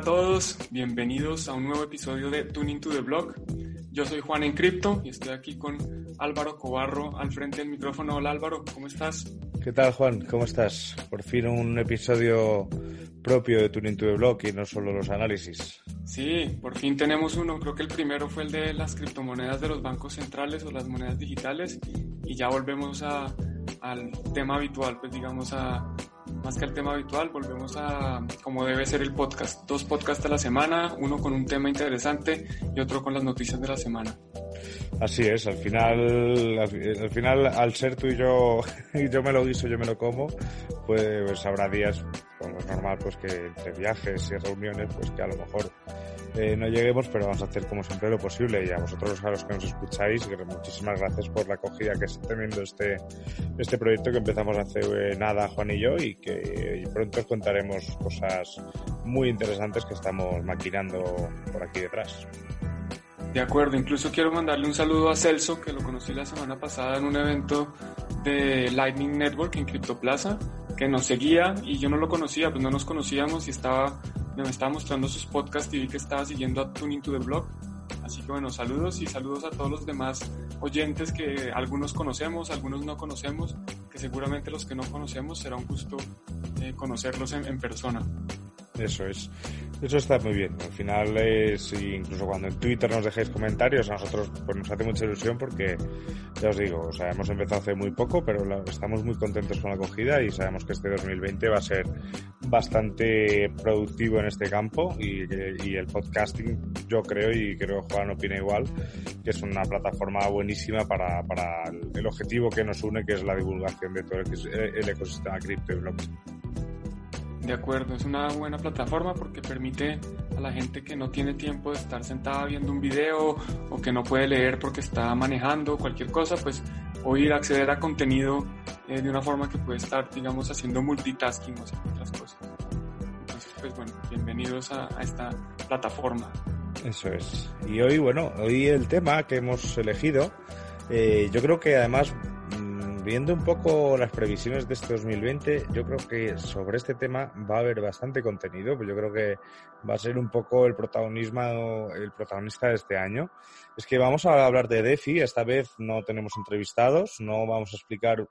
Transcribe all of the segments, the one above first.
A todos, bienvenidos a un nuevo episodio de Tuning to the Block. Yo soy Juan en Cripto y estoy aquí con Álvaro Cobarro al frente del micrófono. Hola Álvaro, ¿cómo estás? ¿Qué tal Juan? ¿Cómo estás? Por fin un episodio propio de Tuning to the Block y no solo los análisis. Sí, por fin tenemos uno. Creo que el primero fue el de las criptomonedas de los bancos centrales o las monedas digitales y ya volvemos a, al tema habitual, pues digamos a más que al tema habitual, volvemos a como debe ser el podcast. Dos podcasts a la semana, uno con un tema interesante y otro con las noticias de la semana. Así es, al final, al, final, al ser tú y yo, y yo me lo guiso, yo me lo como, pues, habrá días, como es normal, pues que entre viajes y reuniones, pues que a lo mejor eh, no lleguemos, pero vamos a hacer como siempre lo posible. Y a vosotros, a los que nos escucháis, muchísimas gracias por la acogida que está teniendo este, este proyecto que empezamos hace eh, nada, Juan y yo, y que pronto os contaremos cosas muy interesantes que estamos maquinando por aquí detrás. De acuerdo, incluso quiero mandarle un saludo a Celso, que lo conocí la semana pasada en un evento de Lightning Network en CryptoPlaza, que nos seguía y yo no lo conocía, pues no nos conocíamos y estaba me estaba mostrando sus podcasts y vi que estaba siguiendo a Tuning to the Blog. Así que bueno, saludos y saludos a todos los demás oyentes que algunos conocemos, algunos no conocemos, que seguramente los que no conocemos será un gusto eh, conocerlos en persona. Eso es. Eso está muy bien. Al final es, incluso cuando en Twitter nos dejéis comentarios, a nosotros pues nos hace mucha ilusión porque, ya os digo, o sea, hemos empezado hace muy poco, pero estamos muy contentos con la acogida y sabemos que este 2020 va a ser bastante productivo en este campo y, el podcasting, yo creo, y creo que Juan opina igual, que es una plataforma buenísima para, para el objetivo que nos une, que es la divulgación de todo el ecosistema cripto y blockchain. De acuerdo, es una buena plataforma porque permite a la gente que no tiene tiempo de estar sentada viendo un video o que no puede leer porque está manejando cualquier cosa, pues oír, acceder a contenido eh, de una forma que puede estar, digamos, haciendo multitasking o otras cosas. Entonces, pues bueno, bienvenidos a, a esta plataforma. Eso es. Y hoy, bueno, hoy el tema que hemos elegido, eh, yo creo que además viendo un poco las previsiones de este 2020, yo creo que sobre este tema va a haber bastante contenido, pues yo creo que va a ser un poco el protagonismo, el protagonista de este año. Es que vamos a hablar de DeFi, esta vez no tenemos entrevistados, no vamos a explicar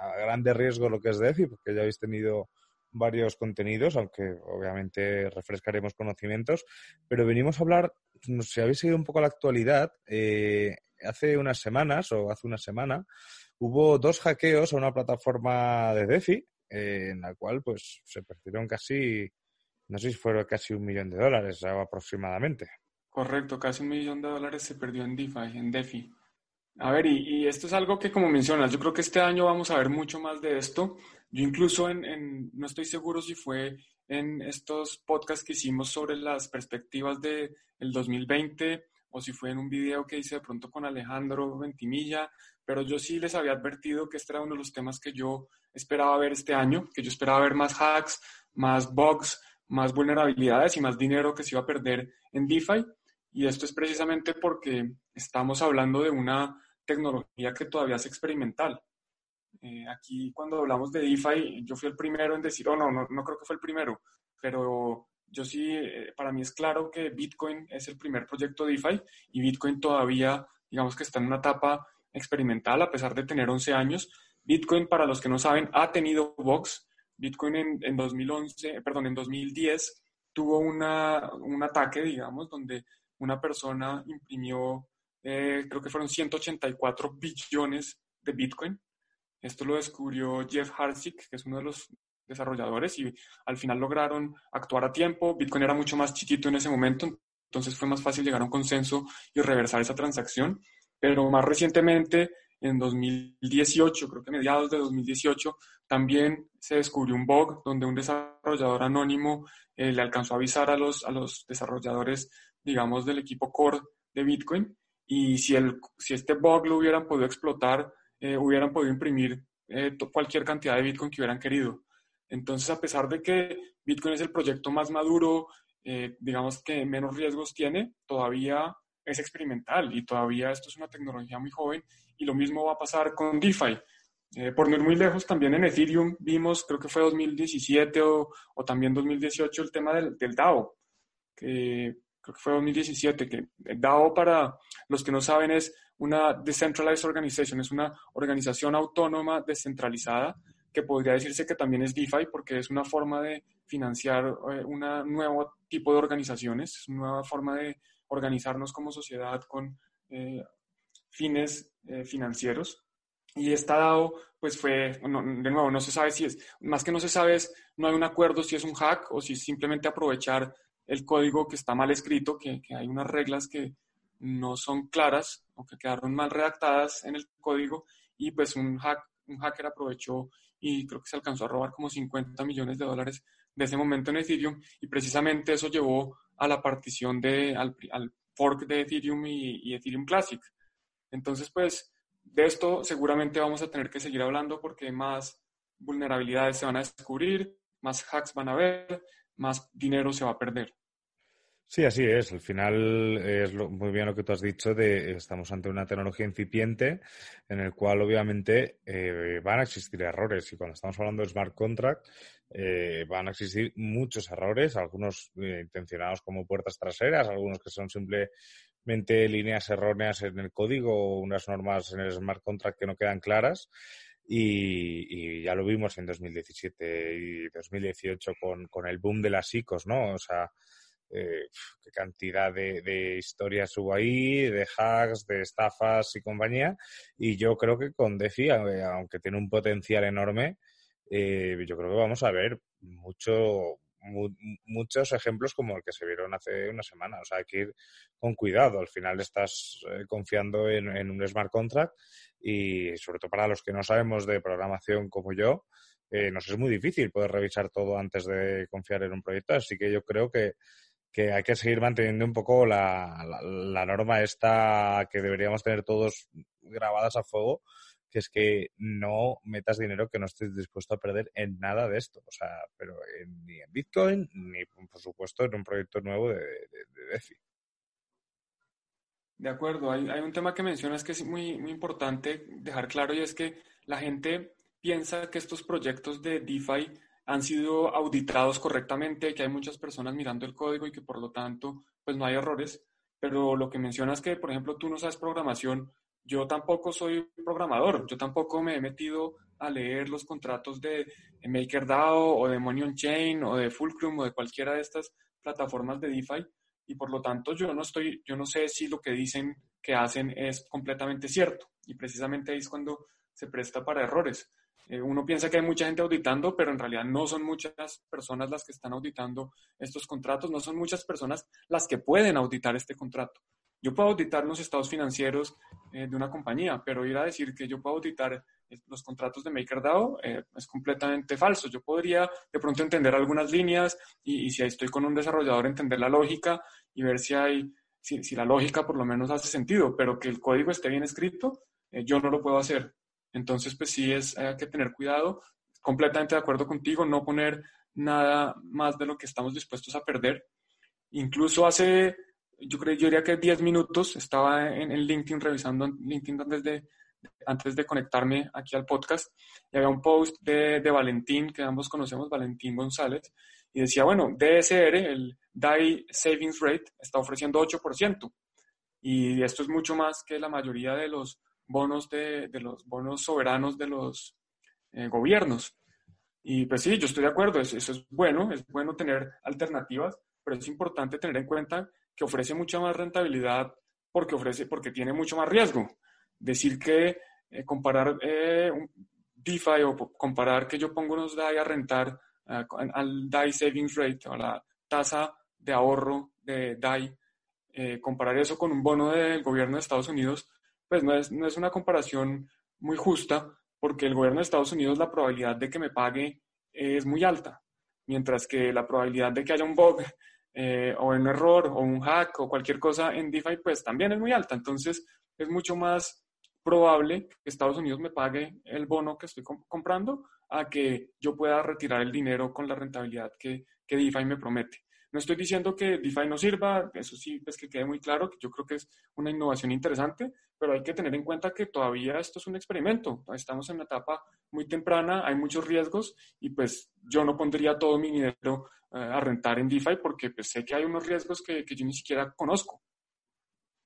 a grande riesgo lo que es DeFi, porque ya habéis tenido varios contenidos, aunque obviamente refrescaremos conocimientos, pero venimos a hablar, si habéis seguido un poco la actualidad, eh, hace unas semanas o hace una semana hubo dos hackeos a una plataforma de DeFi eh, en la cual pues se perdieron casi, no sé si fueron casi un millón de dólares aproximadamente. Correcto, casi un millón de dólares se perdió en DeFi, en DeFi. A ver, y, esto es algo que como mencionas, yo creo que este año vamos a ver mucho más de esto. Yo incluso en, no estoy seguro si fue en estos podcasts que hicimos sobre las perspectivas del de 2020 o si fue en un video que hice de pronto con Alejandro Ventimilla, pero yo sí les había advertido que este era uno de los temas que yo esperaba ver este año, que yo esperaba ver más hacks, más bugs, más vulnerabilidades y más dinero que se iba a perder en DeFi. Y esto es precisamente porque estamos hablando de una tecnología que todavía es experimental. Eh, aquí cuando hablamos de DeFi, yo fui el primero en decir, oh no, no, creo que fue el primero, pero yo sí, eh, para mí es claro que Bitcoin es el primer proyecto DeFi y Bitcoin todavía, digamos que está en una etapa experimental a pesar de tener 11 años. Bitcoin, para los que no saben, ha tenido box. Bitcoin en, en 2011, perdón, en 2010 tuvo una, un ataque, digamos, donde una persona imprimió, eh, creo que fueron 184 billones de Bitcoin. Esto lo descubrió Jeff Harsick, que es uno de los desarrolladores, y al final lograron actuar a tiempo. Bitcoin era mucho más chiquito en ese momento, entonces fue más fácil llegar a un consenso y reversar esa transacción. Pero más recientemente, en 2018, creo que mediados de 2018, también se descubrió un bug donde un desarrollador anónimo eh, le alcanzó a avisar a los, a los desarrolladores, digamos, del equipo core de Bitcoin. Y si, el, si este bug lo hubieran podido explotar, eh, hubieran podido imprimir eh, cualquier cantidad de Bitcoin que hubieran querido. Entonces, a pesar de que Bitcoin es el proyecto más maduro, digamos que menos riesgos tiene, todavía es experimental y todavía esto es una tecnología muy joven y lo mismo va a pasar con DeFi. Eh, por no ir muy lejos, también en Ethereum vimos, creo que fue 2017 o, o también 2018, el tema del, del, DAO, que creo que fue 2017, que el DAO para los que no saben es una Decentralized Organization, es una organización autónoma descentralizada que podría decirse que también es DeFi porque es una forma de financiar eh, un nuevo tipo de organizaciones, es una nueva forma de organizarnos como sociedad con eh, fines eh, financieros. Y esta DAO, pues fue, de nuevo, no se sabe si es, más que no se sabe, es, no hay un acuerdo si es un hack o si es simplemente aprovechar el código que está mal escrito, que, que hay unas reglas que no son claras o que quedaron mal redactadas en el código y pues un, hack, un hacker aprovechó y creo que se alcanzó a robar como 50 millones de dólares de ese momento en Ethereum y precisamente eso llevó a la partición de, al, fork de Ethereum y, Ethereum Classic. Entonces, pues, de esto seguramente vamos a tener que seguir hablando porque más vulnerabilidades se van a descubrir, más hacks van a haber, más dinero se va a perder. Sí, así es. Al final es muy bien lo que tú has dicho de estamos ante una tecnología incipiente en el cual obviamente eh, van a existir errores y cuando estamos hablando de smart contract eh, van a existir muchos errores, algunos eh, intencionados como puertas traseras, algunos que son simplemente líneas erróneas en el código o unas normas en el smart contract que no quedan claras. Y, ya lo vimos en 2017 y 2018 con, con el boom de las ICOs, ¿no? O sea, eh, qué cantidad de, historias hubo ahí, de hacks, de estafas y compañía. Y yo creo que con DeFi, aunque tiene un potencial enorme, eh, yo creo que vamos a ver mucho, muchos ejemplos como el que se vieron hace una semana. O sea, hay que ir con cuidado. Al final estás eh, confiando en, un smart contract y sobre todo para los que no sabemos de programación como yo, eh, nos es muy difícil poder revisar todo antes de confiar en un proyecto. Así que yo creo que, que hay que seguir manteniendo un poco la, la, la norma esta que deberíamos tener todos grabadas a fuego que es que no metas dinero que no estés dispuesto a perder en nada de esto. O sea, pero ni en Bitcoin, ni por supuesto en un proyecto nuevo de, de, DeFi. De acuerdo, hay, hay, un tema que mencionas que es muy, muy importante dejar claro y es que la gente piensa que estos proyectos de DeFi han sido auditados correctamente, que hay muchas personas mirando el código y que por lo tanto pues no hay errores, pero lo que mencionas que, por ejemplo, tú no sabes programación, yo tampoco soy programador, yo tampoco me he metido a leer los contratos de MakerDAO o de Money on Chain o de Fulcrum o de cualquiera de estas plataformas de DeFi y por lo tanto yo no estoy, yo no sé si lo que dicen que hacen es completamente cierto y precisamente ahí es cuando se presta para errores. Eh, uno piensa que hay mucha gente auditando, pero en realidad no son muchas personas las que están auditando estos contratos, no son muchas personas las que pueden auditar este contrato. Yo puedo auditar los estados financieros eh, de una compañía, pero ir a decir que yo puedo auditar los contratos de MakerDAO eh, es completamente falso. Yo podría de pronto entender algunas líneas y, y, si estoy con un desarrollador entender la lógica y ver si hay, si, la lógica por lo menos hace sentido, pero que el código esté bien escrito, eh, yo no lo puedo hacer. Entonces, pues sí es, hay que tener cuidado. Completamente de acuerdo contigo, no poner nada más de lo que estamos dispuestos a perder. Incluso hace yo creo, yo diría que 10 minutos estaba en, en, LinkedIn revisando LinkedIn antes de, antes de conectarme aquí al podcast y había un post de, de Valentín, que ambos conocemos, Valentín González, y decía, bueno, DSR, el DAI Savings Rate, está ofreciendo 8%. Y esto es mucho más que la mayoría de los bonos, de, de los bonos soberanos de los eh, gobiernos. Y pues sí, yo estoy de acuerdo, eso, eso es bueno, es bueno tener alternativas, pero es importante tener en cuenta que ofrece mucha más rentabilidad porque, ofrece, porque tiene mucho más riesgo. Decir que eh, comparar eh, un DeFi o comparar que yo pongo unos DAI a rentar uh, al DAI Savings Rate a la tasa de ahorro de DAI, eh, comparar eso con un bono del gobierno de Estados Unidos, pues no es, no es una comparación muy justa porque el gobierno de Estados Unidos la probabilidad de que me pague es muy alta, mientras que la probabilidad de que haya un bug eh, o un error o un hack o cualquier cosa en DeFi pues también es muy alta. Entonces es mucho más probable que Estados Unidos me pague el bono que estoy comprando a que yo pueda retirar el dinero con la rentabilidad que, que DeFi me promete. No estoy diciendo que DeFi no sirva, eso sí, pues que quede muy claro, que yo creo que es una innovación interesante, pero hay que tener en cuenta que todavía esto es un experimento, estamos en una etapa muy temprana, hay muchos riesgos y pues yo no pondría todo mi dinero eh, a rentar en DeFi porque pues, sé que hay unos riesgos que, que yo ni siquiera conozco.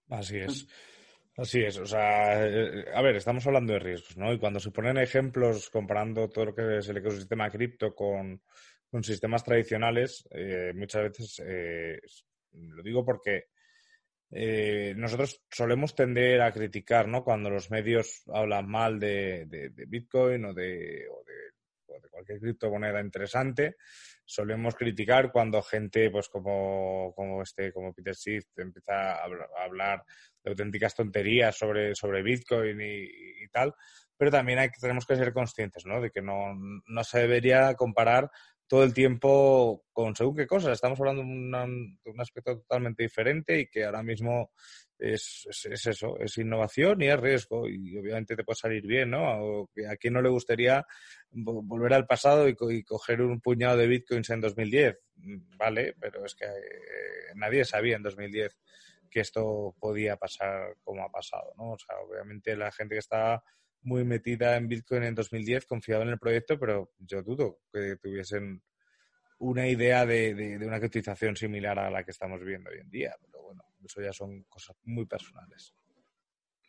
Así es. Así es, o sea, eh, a ver, estamos hablando de riesgos, ¿no? Y cuando se ponen ejemplos comparando todo lo que es el ecosistema cripto con, con sistemas tradicionales, eh, muchas veces eh, lo digo porque eh, nosotros solemos tender a criticar, ¿no? Cuando los medios hablan mal de, Bitcoin o de, o de, cualquier criptomoneda interesante, solemos criticar cuando gente, pues como, como este, como Peter Schiff, empieza a, hablar de auténticas tonterías sobre, sobre Bitcoin y, tal. Pero también hay, tenemos que ser conscientes, ¿no? De que no, no se debería comparar todo el tiempo con según qué cosas. Estamos hablando de, un aspecto totalmente diferente y que ahora mismo es, eso, es innovación y es riesgo. Y obviamente te puede salir bien, ¿no? a quien no le gustaría volver al pasado y, coger un puñado de bitcoins en 2010. Vale, pero es que eh, nadie sabía en 2010 que esto podía pasar como ha pasado, ¿no? O sea, obviamente la gente que está muy metida en Bitcoin en 2010, confiaba en el proyecto, pero yo dudo que tuviesen una idea de, una cotización similar a la que estamos viendo hoy en día. Pero bueno, eso ya son cosas muy personales.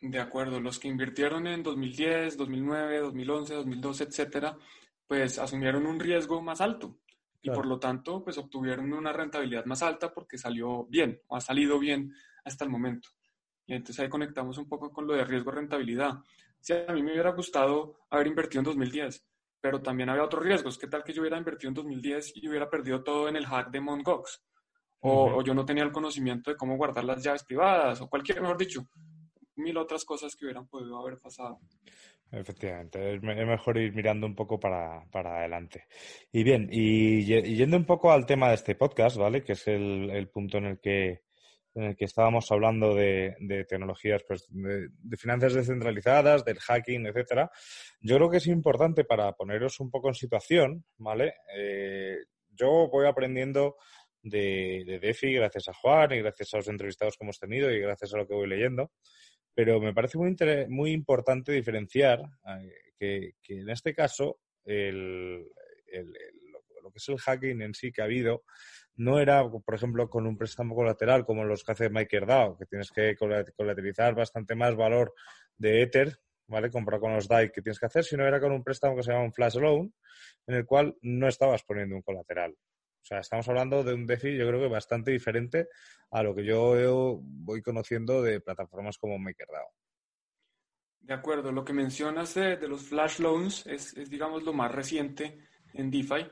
De acuerdo, los que invirtieron en 2010, 2009, 2011, 2012, etcétera, pues asumieron un riesgo más alto y por lo tanto, pues obtuvieron una rentabilidad más alta porque salió bien o ha salido bien hasta el momento. Y entonces ahí conectamos un poco con lo de riesgo-rentabilidad. Si a mí me hubiera gustado haber invertido en 2010, pero también había otros riesgos. ¿Qué tal que yo hubiera invertido en 2010 y hubiera perdido todo en el hack de Mt. Gox? O, yo no tenía el conocimiento de cómo guardar las llaves privadas, o cualquier, mejor dicho, mil otras cosas que hubieran podido haber pasado. Efectivamente, es, mejor ir mirando un poco para, adelante. Y bien, y, yendo un poco al tema de este podcast, ¿vale? Que es el punto en el que en el que estábamos hablando de, tecnologías, pues, de, finanzas descentralizadas, del hacking, etcétera. Yo creo que es importante para poneros un poco en situación, ¿vale? Eh, yo voy aprendiendo de, DeFi gracias a Juan y gracias a los entrevistados que hemos tenido y gracias a lo que voy leyendo. Pero me parece muy, muy importante diferenciar eh, que, en este caso el, lo que es el hacking en sí que ha habido no era, por ejemplo, con un préstamo colateral como los que hace MakerDAO, que tienes que colateralizar bastante más valor de Ether, ¿vale? Comprar con los DAI que tienes que hacer, sino era con un préstamo que se llama un flash loan, en el cual no estabas poniendo un colateral. O sea, estamos hablando de un DeFi, yo creo que bastante diferente a lo que yo voy conociendo de plataformas como MakerDAO. De acuerdo, lo que mencionas de, los flash loans es, es, digamos, lo más reciente en DeFi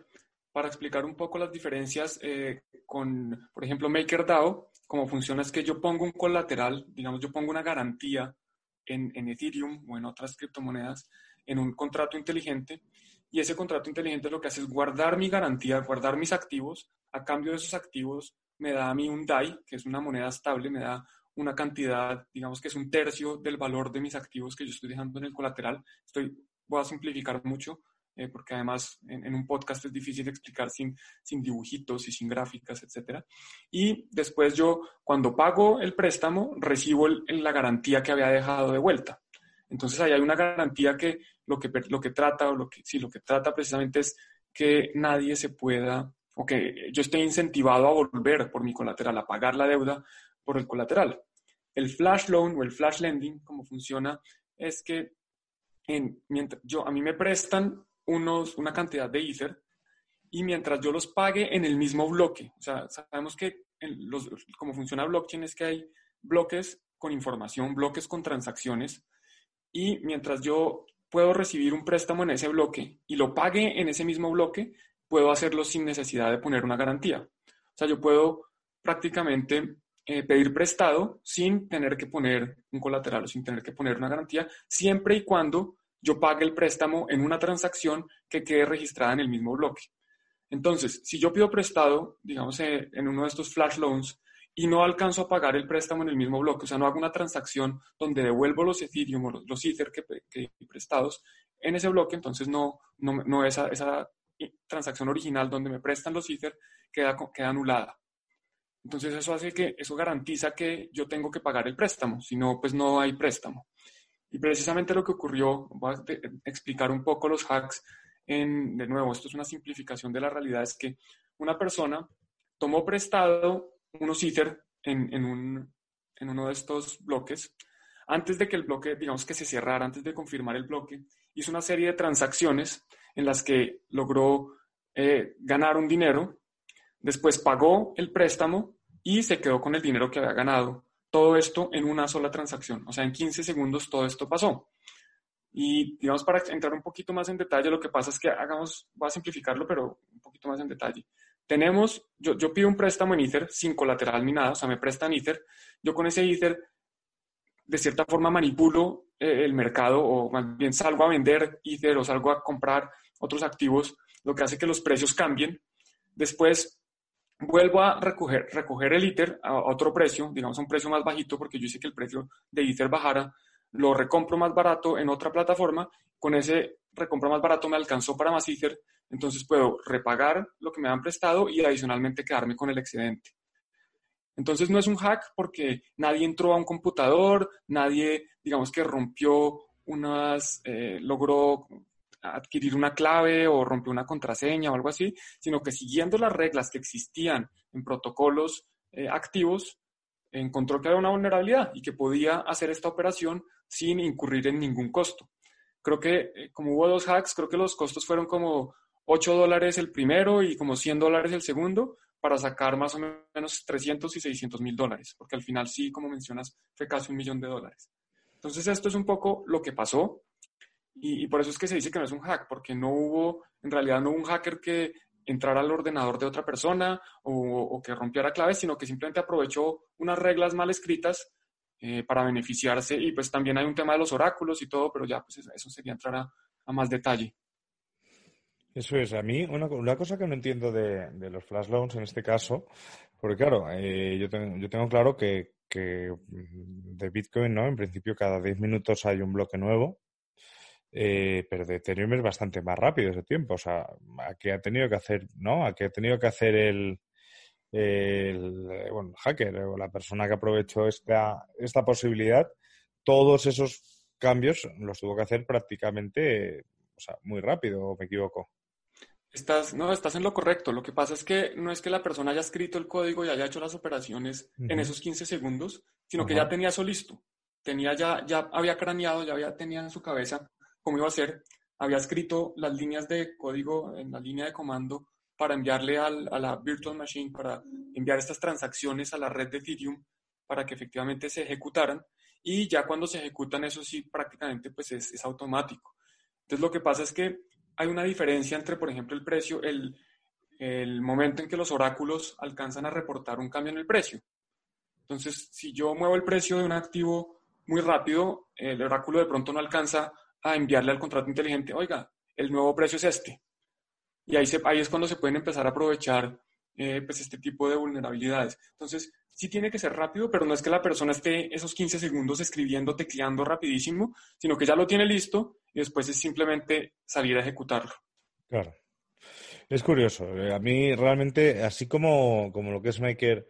para explicar un poco las diferencias eh, con, por ejemplo, MakerDAO, cómo funciona es que yo pongo un colateral, digamos, yo pongo una garantía en, en Ethereum o en otras criptomonedas en un contrato inteligente y ese contrato inteligente lo que hace es guardar mi garantía, guardar mis activos, a cambio de esos activos me da a mí un DAI, que es una moneda estable, me da una cantidad, digamos que es un tercio del valor de mis activos que yo estoy dejando en el colateral. Estoy, voy a simplificar mucho, eh, porque además en, un podcast es difícil explicar sin, sin dibujitos y sin gráficas, etc. Y después yo, cuando pago el préstamo, recibo la garantía que había dejado de vuelta. Entonces ahí hay una garantía que lo que, lo que trata, o lo que, sí, lo que trata precisamente es que nadie se pueda, o que yo esté incentivado a volver por mi colateral, a pagar la deuda por el colateral. El flash loan o el flash lending, como funciona, es que en, mientras yo, a mí me prestan unos, una cantidad de Ether y mientras yo los pague en el mismo bloque, o sea, sabemos que los, como funciona blockchain es que hay bloques con información, bloques con transacciones y mientras yo puedo recibir un préstamo en ese bloque y lo pague en ese mismo bloque, puedo hacerlo sin necesidad de poner una garantía. O sea, yo puedo prácticamente eh, pedir prestado sin tener que poner un colateral o sin tener que poner una garantía, siempre y cuando yo pague el préstamo en una transacción que quede registrada en el mismo bloque. Entonces, si yo pido prestado, digamos, eh, en uno de estos flash loans, y no alcanzo a pagar el préstamo en el mismo bloque, o sea, no hago una transacción donde devuelvo los Ethereum o los, Ether que, que, prestados en ese bloque, entonces no, no, no esa, esa transacción original donde me prestan los Ether queda, queda anulada. Entonces eso hace que, eso garantiza que yo tengo que pagar el préstamo, si no, pues no hay préstamo. Y precisamente lo que ocurrió, voy a explicar un poco los hacks, en, de nuevo, esto es una simplificación de la realidad, es que una persona tomó prestado unos Ether en, en, un, en uno de estos bloques, antes de que el bloque, digamos que se cerrara, antes de confirmar el bloque, hizo una serie de transacciones en las que logró eh, ganar un dinero, después pagó el préstamo y se quedó con el dinero que había ganado. Todo esto en una sola transacción, o sea, en 15 segundos todo esto pasó. Y digamos, para entrar un poquito más en detalle, lo que pasa es que hagamos, voy a simplificarlo, pero un poquito más en detalle. Tenemos, yo, yo pido un préstamo en Ether sin colateral ni nada, o sea, me prestan Ether. Yo con ese Ether, de cierta forma, manipulo eh, el mercado o más bien salgo a vender Ether o salgo a comprar otros activos, lo que hace que los precios cambien. Después vuelvo a recoger, recoger el Ether a otro precio, digamos a un precio más bajito, porque yo hice que el precio de Ether bajara, lo recompro más barato en otra plataforma, con ese recompro más barato me alcanzó para más Ether, entonces puedo repagar lo que me han prestado y adicionalmente quedarme con el excedente. Entonces no es un hack porque nadie entró a un computador, nadie, digamos que rompió unas, eh, logró adquirir una clave o rompió una contraseña o algo así, sino que siguiendo las reglas que existían en protocolos eh, activos, encontró que había una vulnerabilidad y que podía hacer esta operación sin incurrir en ningún costo. Creo que eh, como hubo dos hacks, creo que los costos fueron como 8 dólares el primero y como 100 dólares el segundo para sacar más o menos 300 y 600 mil dólares, porque al final sí, como mencionas, fue casi un millón de dólares. Entonces esto es un poco lo que pasó y, por eso es que se dice que no es un hack, porque no hubo, en realidad no hubo un hacker que entrara al ordenador de otra persona o, que rompiera claves, sino que simplemente aprovechó unas reglas mal escritas eh, para beneficiarse y pues también hay un tema de los oráculos y todo, pero ya pues eso sería entrar a más detalle. Eso es, a mí una, una cosa que no entiendo de, de, los flash loans en este caso, porque claro, eh, yo, tengo, yo tengo claro que, que de Bitcoin, ¿no? En principio cada 10 minutos hay un bloque nuevo, eh, pero de Ethereum es bastante más rápido ese tiempo, o sea, a qué ha tenido que hacer, ¿no? A qué ha tenido que hacer el, el, bueno, el hacker o la persona que aprovechó esta, esta posibilidad, todos esos cambios los tuvo que hacer prácticamente, o sea, muy rápido, ¿o me equivoco? Estás, no, estás en lo correcto. Lo que pasa es que no es que la persona haya escrito el código y haya hecho las operaciones en esos 15 segundos, sino que ya tenía eso listo. Tenía ya, ya había craneado, ya había, tenía en su cabeza cómo iba a ser. Había escrito las líneas de código en la línea de comando para enviarle a la virtual machine, para enviar estas transacciones a la red de Ethereum para que efectivamente se ejecutaran. Y ya cuando se ejecutan, eso sí, prácticamente pues es, es automático. Entonces lo que pasa es que hay una diferencia entre, por ejemplo, el precio, el, el momento en que los oráculos alcanzan a reportar un cambio en el precio. Entonces, si yo muevo el precio de un activo muy rápido, el oráculo de pronto no alcanza a enviarle al contrato inteligente, oiga, el nuevo precio es este. Y ahí, se, ahí es cuando se pueden empezar a aprovechar eh, pues este tipo de vulnerabilidades. Entonces, sí tiene que ser rápido, pero no es que la persona esté esos 15 segundos escribiendo, tecleando rapidísimo, sino que ya lo tiene listo y después es simplemente salir a ejecutarlo. Claro. Es curioso. A mí realmente, así como, como lo que es Maker,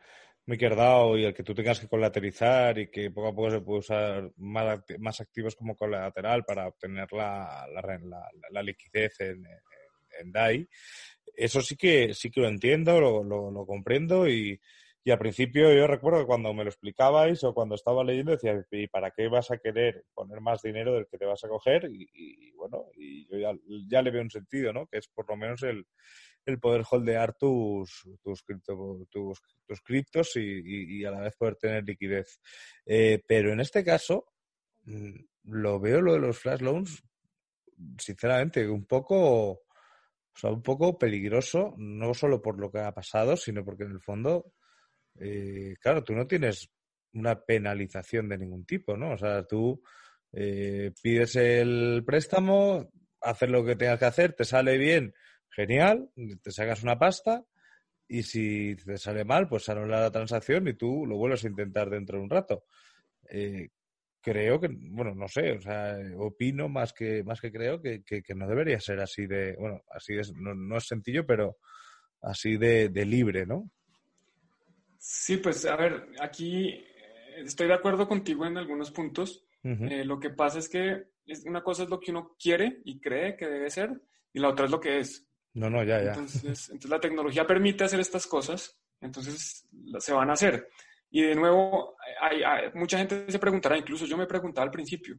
MakerDAO y el que tú tengas que colateralizar y que poco a poco se puede usar más, más activos como colateral para obtener la, la, la, liquidez en, en, DAI, eso sí que sí que lo entiendo, lo, lo comprendo y, y al principio yo recuerdo que cuando me lo explicabais o cuando estaba leyendo decía, ¿y para qué vas a querer poner más dinero del que te vas a coger? Y, bueno, y yo ya, le veo un sentido, ¿no? Que es por lo menos el, poder holdear tus, tus, tus, criptos y, a la vez poder tener liquidez. Eh, pero en este caso, mm, lo veo lo de los flash loans, sinceramente, un poco, o sea, un poco peligroso, no solo por lo que ha pasado, sino porque en el fondo eh, claro, tú no tienes una penalización de ningún tipo, ¿no? O sea, tú eh, pides el préstamo, haces lo que tengas que hacer, te sale bien, genial, te sacas una pasta y si te sale mal, pues anula la transacción y tú lo vuelves a intentar dentro de un rato. Eh, creo que, bueno, no sé, o sea, opino más que, más que creo que, que, no debería ser así de, bueno, así es, no, es sencillo, pero así de, libre, ¿no? Sí, pues a ver, aquí eh, estoy de acuerdo contigo en algunos puntos. Eh, lo que pasa es que una cosa es lo que uno quiere y cree que debe ser y la otra es lo que es. No, no, ya, ya. Entonces, entonces la tecnología permite hacer estas cosas, entonces se van a hacer. Y de nuevo, hay, mucha gente se preguntará, incluso yo me preguntaba al principio,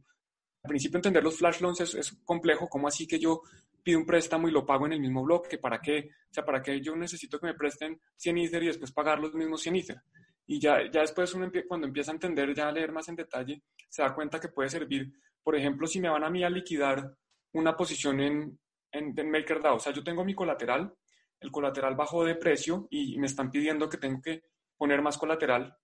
al principio entender los flash loans es, complejo, ¿cómo así que yo pido un préstamo y lo pago en el mismo bloque? ¿Para qué? O sea, ¿para qué yo necesito que me presten 100 Ether y después pagar los mismos 100 Ether? Y ya, ya después uno cuando empieza a entender, ya a leer más en detalle, se da cuenta que puede servir, por ejemplo, si me van a mí a liquidar una posición en, en, en MakerDAO, o sea, yo tengo mi colateral, el colateral bajó de precio y me están pidiendo que tengo que poner más colateral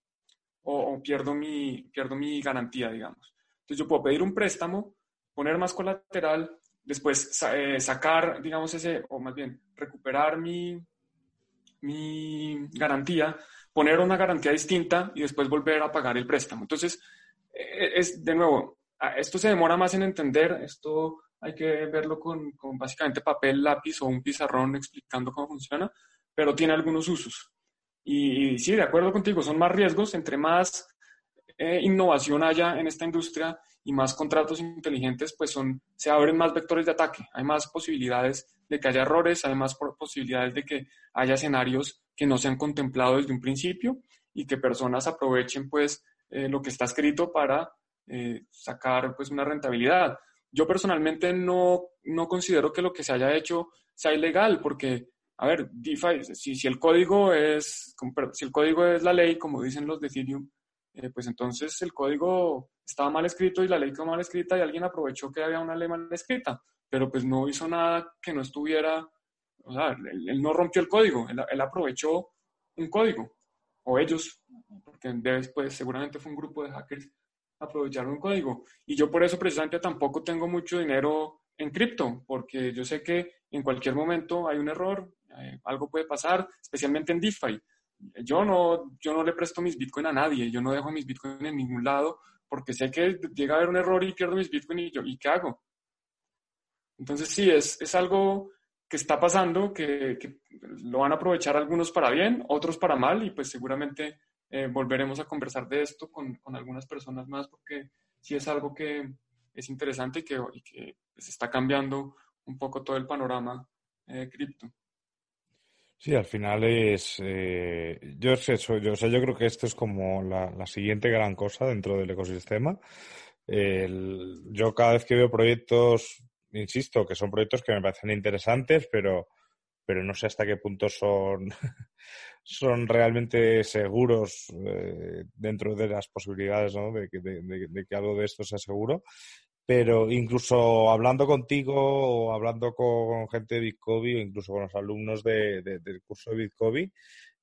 o, pierdo, mi, pierdo mi garantía, digamos. Entonces yo puedo pedir un préstamo, poner más colateral, después eh, sacar, digamos, ese, o más bien, recuperar mi, mi garantía, poner una garantía distinta y después volver a pagar el préstamo. Entonces, eh, es de nuevo, esto se demora más en entender, esto hay que verlo con, con, básicamente papel, lápiz o un pizarrón explicando cómo funciona, pero tiene algunos usos. Y, sí, de acuerdo contigo, son más riesgos, entre más eh, innovación haya en esta industria y más contratos inteligentes, pues son, se abren más vectores de ataque, hay más posibilidades de que haya errores, hay más posibilidades de que haya escenarios que no se han contemplado desde un principio y que personas aprovechen pues eh, lo que está escrito para eh, sacar pues una rentabilidad. Yo personalmente no, no considero que lo que se haya hecho sea ilegal porque a ver, DeFi, si, si, el código es, si el código es la ley, como dicen los de Ethereum, eh, pues entonces el código estaba mal escrito y la ley quedó mal escrita y alguien aprovechó que había una ley mal escrita, pero pues no hizo nada que no estuviera, o sea, él, no rompió el código, él, aprovechó un código, o ellos, porque después seguramente fue un grupo de hackers, aprovecharon un código. Y yo por eso precisamente tampoco tengo mucho dinero en cripto, porque yo sé que en cualquier momento hay un error, eh, algo puede pasar, especialmente en DeFi. Yo no, yo no le presto mis Bitcoin a nadie, yo no dejo mis Bitcoin en ningún lado porque sé que llega a haber un error y pierdo mis Bitcoin y yo, ¿y qué hago? Entonces sí, es, es algo que está pasando, que, lo van a aprovechar algunos para bien, otros para mal y pues seguramente eh, volveremos a conversar de esto con, con, algunas personas más porque sí es algo que es interesante y que, que pues, está cambiando un poco todo el panorama eh, cripto. Sí, al final es. Eh, yo sé eso, yo, o sea, yo creo que esto es como la, la siguiente gran cosa dentro del ecosistema. Yo cada vez que veo proyectos, insisto, que son proyectos que me parecen interesantes, pero, pero no sé hasta qué punto son, son realmente seguros eh, dentro de las posibilidades ¿no? de, de, de, de, que algo de esto sea seguro pero incluso hablando contigo o hablando con gente de Bitcoin o incluso con los alumnos de, del curso de Bitcoin,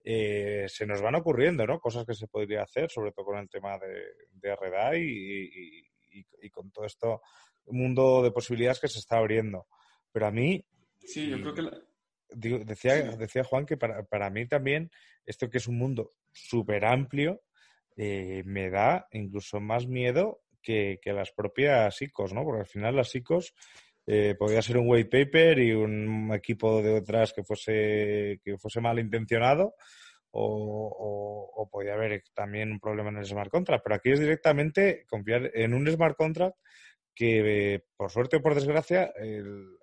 eh, se nos van ocurriendo ¿no? cosas que se podría hacer, sobre todo con el tema de, de RDA y, y, con todo esto mundo de posibilidades que se está abriendo. Pero a mí... Sí, yo creo que... decía, decía Juan que para, para mí también esto que es un mundo súper amplio, eh, me da incluso más miedo que, las propias ICOs, ¿no? Porque al final las ICOs eh, podía ser un white paper y un equipo de detrás que fuese, que fuese malintencionado o, o, podía haber también un problema en el smart contract. Pero aquí es directamente confiar en un smart contract que, por suerte o por desgracia, el,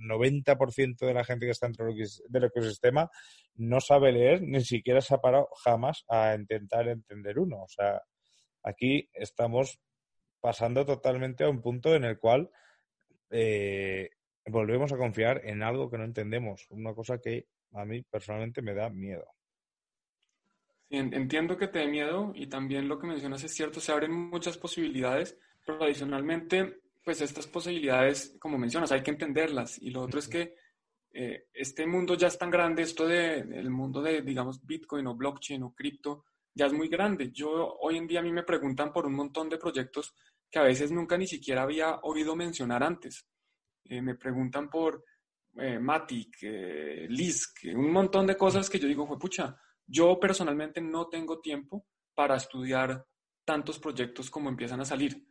90% de la gente que está dentro del ecosistema no sabe leer, ni siquiera se ha parado jamás a intentar entender uno. O sea, aquí estamos pasando totalmente a un punto en el cual eh, volvemos a confiar en algo que no entendemos, una cosa que a mí personalmente me da miedo. entiendo que te dé miedo y también lo que mencionas es cierto, se abren muchas posibilidades, pero adicionalmente, pues estas posibilidades, como mencionas, hay que entenderlas y lo otro es que eh, este mundo ya es tan grande, esto de, el mundo de, digamos, Bitcoin o blockchain o cripto, ya es muy grande. Yo hoy en día a mí me preguntan por un montón de proyectos que a veces nunca ni siquiera había oído mencionar antes. Eh, me preguntan por eh, Matic, eh, Lisk, un montón de cosas que yo digo, pucha, yo personalmente no tengo tiempo para estudiar tantos proyectos como empiezan a salir.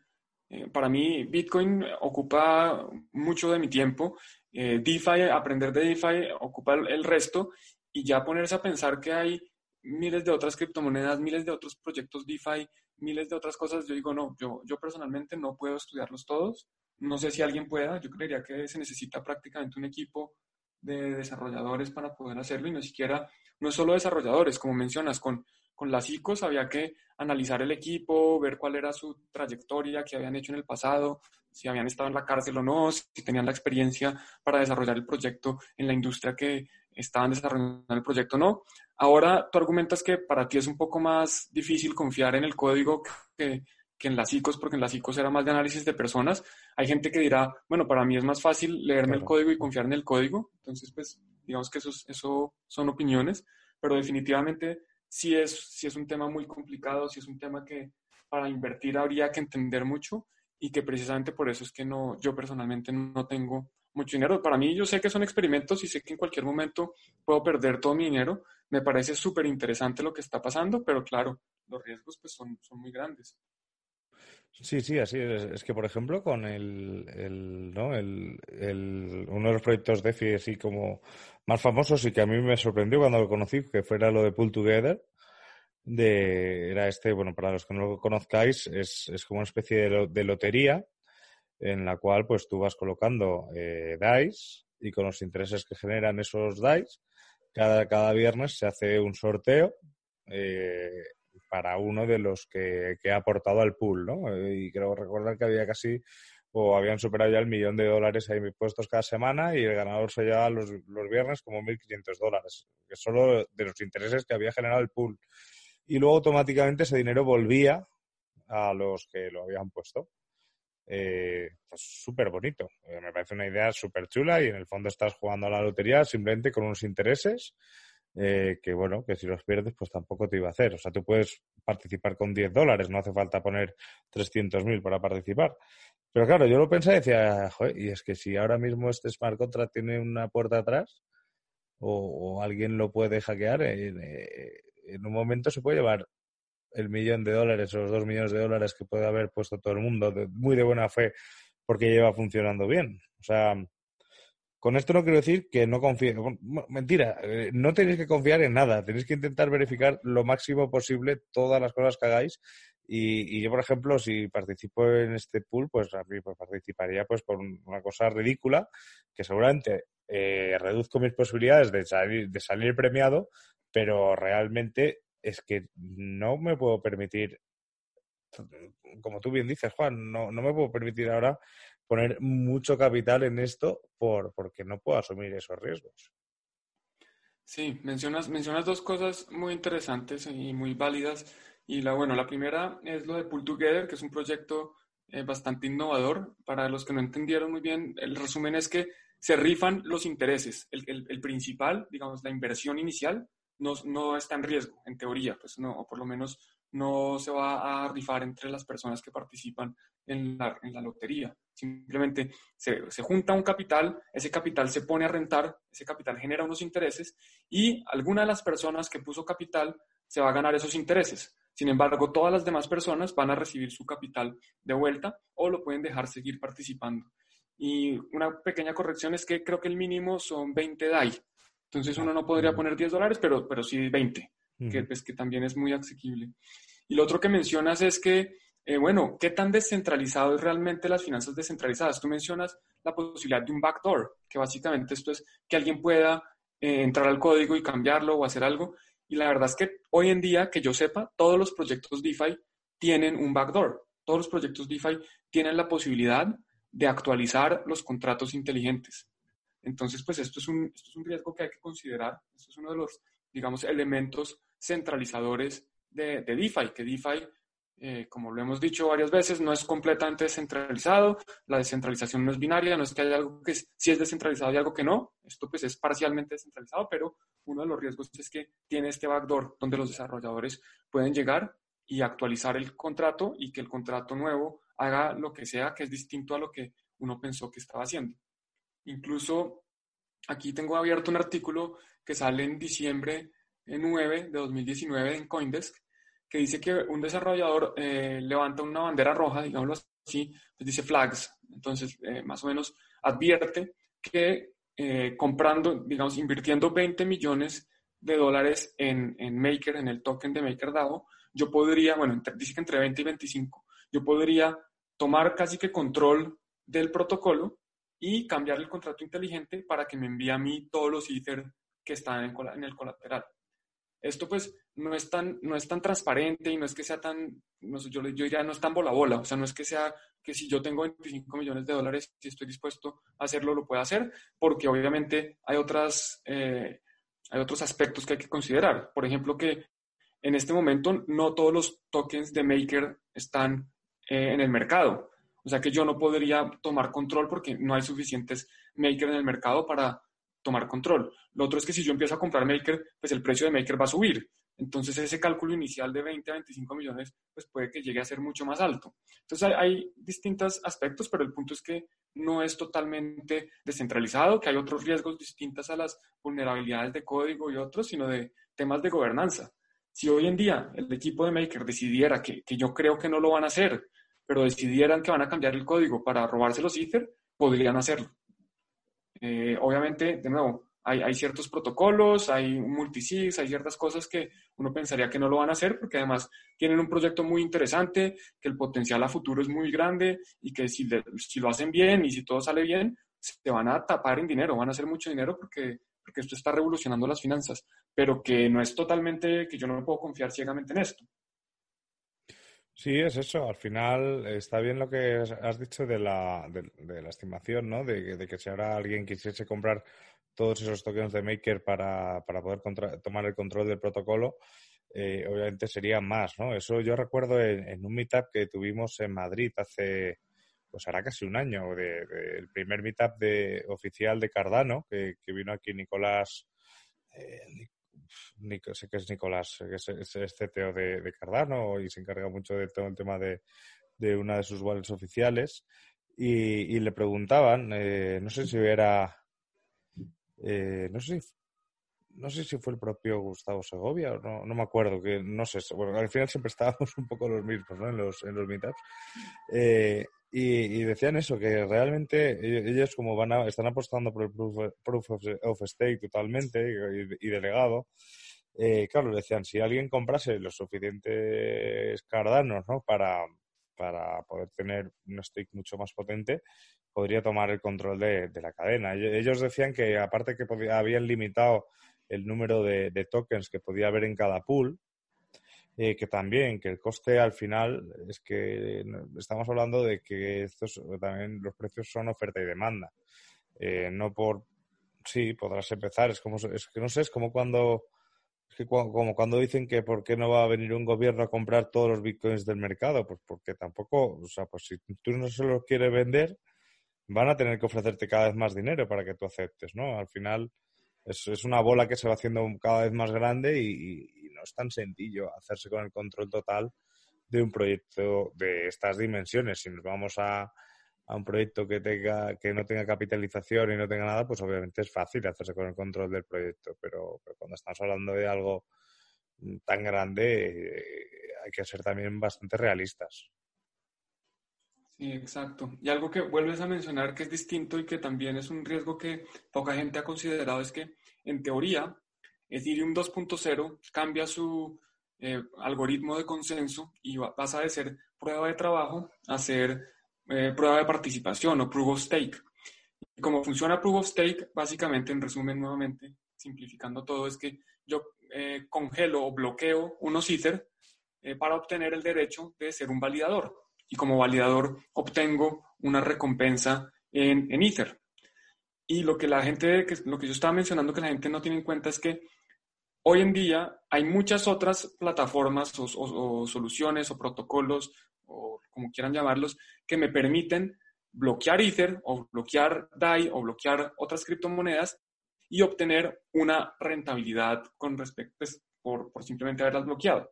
Eh, para mí, Bitcoin ocupa mucho de mi tiempo, DeFi, aprender de DeFi ocupa el resto. Y ya ponerse a pensar que hay miles de otras criptomonedas, miles de otros proyectos DeFi, miles de otras cosas, yo digo, no, yo, yo personalmente no puedo estudiarlos todos. No sé si alguien pueda, yo creería que se necesita prácticamente un equipo de desarrolladores para poder hacerlo y no siquiera, no solo desarrolladores, como mencionas, con, con las ICOs había que analizar el equipo, ver cuál era su trayectoria, qué habían hecho en el pasado, si habían estado en la cárcel o no, si tenían la experiencia para desarrollar el proyecto en la industria que estaban desarrollando el proyecto o no. Ahora tú argumentas que para ti es un poco más difícil confiar en el código que, en las ICOs, porque en las ICOs era más de análisis de personas. Hay gente que dirá, bueno, para mí es más fácil leerme el código y confiar en el código. Entonces, pues, digamos que eso, eso son opiniones, pero definitivamente sí es, sí es un tema muy complicado, sí es un tema que para invertir habría que entender mucho y que precisamente por eso es que no, yo personalmente no tengo mucho dinero. Para mí yo sé que son experimentos y sé que en cualquier momento puedo perder todo mi dinero. Me parece súper interesante lo que está pasando, pero claro, los riesgos pues son, son muy grandes. Sí, sí, así es. Es que, por ejemplo, con el, el, ¿no? el, uno de los proyectos DeFi así como más famosos y que a mí me sorprendió cuando lo conocí, que fuera lo de Pull Together, de, era este, bueno, para los que no lo conozcáis, es, es como una especie de, de lotería en la cual pues tú vas colocando eh, DICE y con los intereses que generan esos DICE, cada, cada viernes se hace un sorteo eh, para uno de los que, ha aportado al pool, ¿no? Y creo recordar que había casi o habían superado ya el millón de dólares ahí puestos cada semana y el ganador se llevaba los, los viernes como 1.500 dólares, que es solo de los intereses que había generado el pool. Y luego automáticamente ese dinero volvía a los que lo habían puesto eh, pues súper bonito. Eh, me parece una idea súper chula y en el fondo estás jugando a la lotería simplemente con unos intereses eh, que, bueno, que si los pierdes, pues tampoco te iba a hacer. O sea, tú puedes participar con 10 dólares, no hace falta poner 300.000 para participar. Pero claro, yo lo pensé y decía, y es que si ahora mismo este smart contract tiene una puerta atrás o, alguien lo puede hackear, eh, en un momento se puede llevar el millón de dólares o los dos millones de dólares que puede haber puesto todo el mundo muy de buena fe porque lleva funcionando bien. O sea, con esto no quiero decir que no confíe. Mentira, eh, no tenéis que confiar en nada. Tenéis que intentar verificar lo máximo posible todas las cosas que hagáis. Y, yo, por ejemplo, si participo en este pool, pues a mí pues, participaría pues por una cosa ridícula que seguramente eh, reduzco mis posibilidades de salir, de salir premiado, pero realmente es que no me puedo permitir, como tú bien dices, Juan, no, no me puedo permitir ahora poner mucho capital en esto por, porque no puedo asumir esos riesgos. Sí, mencionas, mencionas dos cosas muy interesantes y muy válidas. Y la, bueno, la primera es lo de Pull Together, que es un proyecto eh, bastante innovador. Para los que no entendieron muy bien, el resumen es que se rifan los intereses. El, el principal, digamos, la inversión inicial, no, no está en riesgo, en teoría, pues no, o por lo menos no se va a rifar entre las personas que participan en la, en la lotería. Simplemente se, se, junta un capital, ese capital se pone a rentar, ese capital genera unos intereses y alguna de las personas que puso capital se va a ganar esos intereses. Sin embargo, todas las demás personas van a recibir su capital de vuelta o lo pueden dejar seguir participando. Y una pequeña corrección es que creo que el mínimo son 20 DAI. Entonces uno no podría poner 10 dólares, pero, pero sí 20, que, pues, que también es muy asequible. Y lo otro que mencionas es que, eh, bueno, ¿qué tan descentralizado es realmente las finanzas descentralizadas? Tú mencionas la posibilidad de un backdoor, que básicamente esto es que alguien pueda eh, entrar al código y cambiarlo o hacer algo. Y la verdad es que hoy en día, que yo sepa, todos los proyectos DeFi tienen un backdoor. Todos los proyectos DeFi tienen la posibilidad de actualizar los contratos inteligentes. Entonces, pues esto es, un, esto es un riesgo que hay que considerar. Esto es uno de los, digamos, elementos centralizadores de, de DeFi, que DeFi eh, como lo hemos dicho varias veces, no es completamente descentralizado, la descentralización no es binaria, no es que haya algo que sí es descentralizado y algo que no, esto pues es parcialmente descentralizado, pero uno de los riesgos es que tiene este backdoor donde los desarrolladores pueden llegar y actualizar el contrato y que el contrato nuevo haga lo que sea que es distinto a lo que uno pensó que estaba haciendo. Incluso aquí tengo abierto un artículo que sale en diciembre 9 de 2019 en Coindesk que dice que un desarrollador eh, levanta una bandera roja, digámoslo así, pues dice flags. Entonces, eh, más o menos advierte que eh, comprando, digamos, invirtiendo 20 millones de dólares en, en, Maker, en el token de MakerDAO, yo podría, bueno, dice que entre 20 y 25, yo podría tomar casi que control del protocolo y cambiar el contrato inteligente para que me envíe a mí todos los Ether que están en, en el colateral. Esto pues no es tan, no es tan transparente y no es que sea tan, no sé, yo, yo diría, no es tan bola bola, o sea, no es que sea que si yo tengo 25 millones de dólares, si estoy dispuesto a hacerlo, lo puedo hacer, porque obviamente hay, otras, eh, hay otros aspectos que hay que considerar. Por ejemplo, que en este momento no todos los tokens de Maker están eh, en el mercado. O sea que yo no podría tomar control porque no hay suficientes Maker en el mercado para tomar control. Lo otro es que si yo empiezo a comprar Maker, pues el precio de Maker va a subir. Entonces ese cálculo inicial de 20 a 25 millones, pues puede que llegue a ser mucho más alto. Entonces hay, distintos aspectos, pero el punto es que no es totalmente descentralizado, que hay otros riesgos distintos a las vulnerabilidades de código y otros, sino de temas de gobernanza. Si hoy en día el equipo de Maker decidiera, que, que yo creo que no lo van a hacer, pero decidieran que van a cambiar el código para robarse los Ether, podrían hacerlo. Eh, obviamente, de nuevo, hay, ciertos protocolos, hay multisigs, hay ciertas cosas que uno pensaría que no lo van a hacer porque además tienen un proyecto muy interesante, que el potencial a futuro es muy grande y que si, si lo hacen bien y si todo sale bien, se van a tapar en dinero, van a hacer mucho dinero porque, porque esto está revolucionando las finanzas, pero que no es totalmente, que yo no puedo confiar ciegamente en esto. Sí, es eso. Al final está bien lo que has dicho de la, de, la estimación, ¿no? De, que si ahora alguien quisiese comprar todos esos tokens de Maker para, para poder tomar el control del protocolo, eh, obviamente sería más, ¿no? Eso yo recuerdo en, un meetup que tuvimos en Madrid hace, pues hará casi un año, de, el primer meetup de, oficial de Cardano, que, vino aquí Nicolás, eh, sé que es Nicolás, que es, es, CTO de, Cardano y se encarga mucho de todo el tema de, de una de sus wallets oficiales. Y, le preguntaban, eh, no sé si era eh, no sé si no sé si fue el propio Gustavo Segovia o no, no me acuerdo, que no sé, bueno, al final siempre estábamos un poco los mismos, ¿no? En los, en los meetups. Eh, y, decían eso, que realmente e-, ellos como van a, están apostando por el proof, of, stake totalmente y, delegado, eh, claro, decían, si alguien comprase los suficientes cardanos, ¿no? Para, para poder tener un stake mucho más potente, podría tomar el control de, la cadena. Ellos decían que aparte que habían limitado el número de, tokens que podía haber en cada pool, eh, que también, que el coste al final es que estamos hablando de que estos también los precios son oferta y demanda. Eh, no por sí, podrás empezar, es como es que no sé, es como cuando es que como cuando dicen que por qué no va a venir un gobierno a comprar todos los bitcoins del mercado, pues porque tampoco, o sea, pues si tú no se los quieres vender, van a tener que ofrecerte cada vez más dinero para que tú aceptes, ¿no? Al final es, es una bola que se va haciendo cada vez más grande y, no es tan sencillo hacerse con el control total de un proyecto de estas dimensiones. Si nos vamos a, a un proyecto que tenga que no tenga capitalización y no tenga nada, pues obviamente es fácil hacerse con el control del proyecto, pero, cuando estamos hablando de algo tan grande eh, hay que ser también bastante realistas. Exacto. Y algo que vuelves a mencionar que es distinto y que también es un riesgo que poca gente ha considerado es que, en teoría, Ethereum 2.0 cambia su eh, algoritmo de consenso y pasa de ser prueba de trabajo a ser eh, prueba de participación o proof of stake. Y como funciona proof of stake, básicamente, en resumen, nuevamente, simplificando todo, es que yo eh, congelo o bloqueo unos Ether eh, para obtener el derecho de ser un validador. Y como validador obtengo una recompensa en, en Ether. Y lo que la gente, que, lo que yo estaba mencionando que la gente no tiene en cuenta es que hoy en día hay muchas otras plataformas o, soluciones o protocolos o como quieran llamarlos que me permiten bloquear Ether o bloquear DAI o bloquear otras criptomonedas y obtener una rentabilidad con respecto, pues, por, por, simplemente haberlas bloqueado.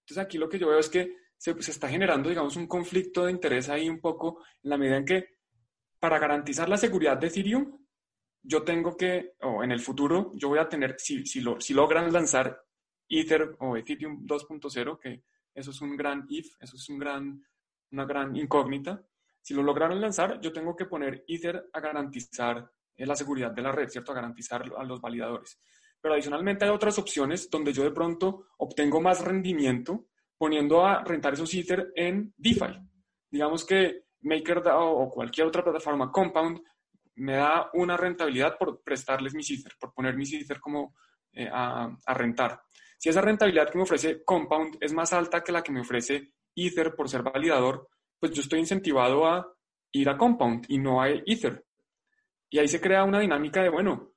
Entonces aquí lo que yo veo es que se, está generando, digamos, un conflicto de interés ahí un poco en la medida en que para garantizar la seguridad de Ethereum, yo tengo que, o en el futuro, yo voy a tener, si, si, lo, si logran lanzar Ether o Ethereum 2.0, que eso es un gran if, eso es un gran, una gran incógnita, si lo lograron lanzar, yo tengo que poner Ether a garantizar eh, la seguridad de la red, ¿cierto? A garantizar a los validadores. Pero adicionalmente hay otras opciones donde yo de pronto obtengo más rendimiento poniendo a rentar esos Ether en DeFi. Digamos que MakerDAO o cualquier otra plataforma, Compound, me da una rentabilidad por prestarles mis Ether, por poner mis Ether como eh, a, a, rentar. Si esa rentabilidad que me ofrece Compound es más alta que la que me ofrece Ether por ser validador, pues yo estoy incentivado a ir a Compound y no a Ether. Y ahí se crea una dinámica de, bueno,